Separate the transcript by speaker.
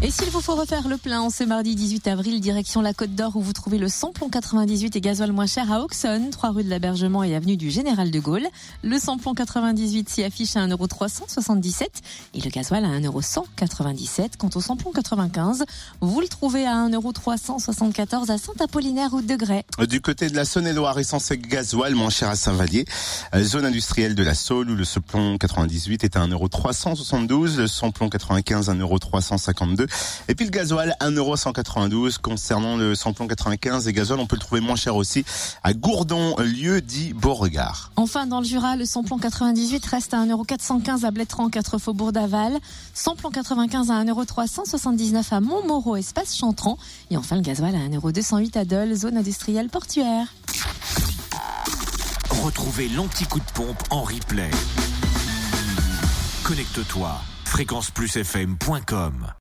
Speaker 1: Et s'il vous faut refaire le plein ce mardi 18 avril, direction la Côte d'Or où vous trouvez le samplon 98 et gasoil moins cher à Auxonne, 3 rue de l'Abergement et avenue du Général de Gaulle. Le samplon 98 s'y affiche à 1,377€ et le gasoil à 1,197€. Quant au samplon 95, vous le trouvez à 1,374€ à Saint-Apollinaire, route de Grès.
Speaker 2: Du côté de la Saône-et-Loire, essence et gasoil moins cher à Saint-Vallier, euh, zone industrielle de la Saule où le samplon 98 est à 1,372€, le samplon 95 à 1,352€ et puis le gasoil, 1,192€. Concernant le samplon 95 et gasoil, on peut le trouver moins cher aussi à Gourdon, lieu dit Beauregard.
Speaker 1: Enfin, dans le Jura, le samplon 98 reste à 1,415€ à Blétran, 4 faubourg d'Aval. Samplon 95 à 1,379€ à Montmoreau, espace Chantran. Et enfin, le gasoil à 1,208€ à Dole, zone industrielle portuaire.
Speaker 3: Retrouvez l'anti-coup de pompe en replay. Connecte-toi fréquenceplusfm.com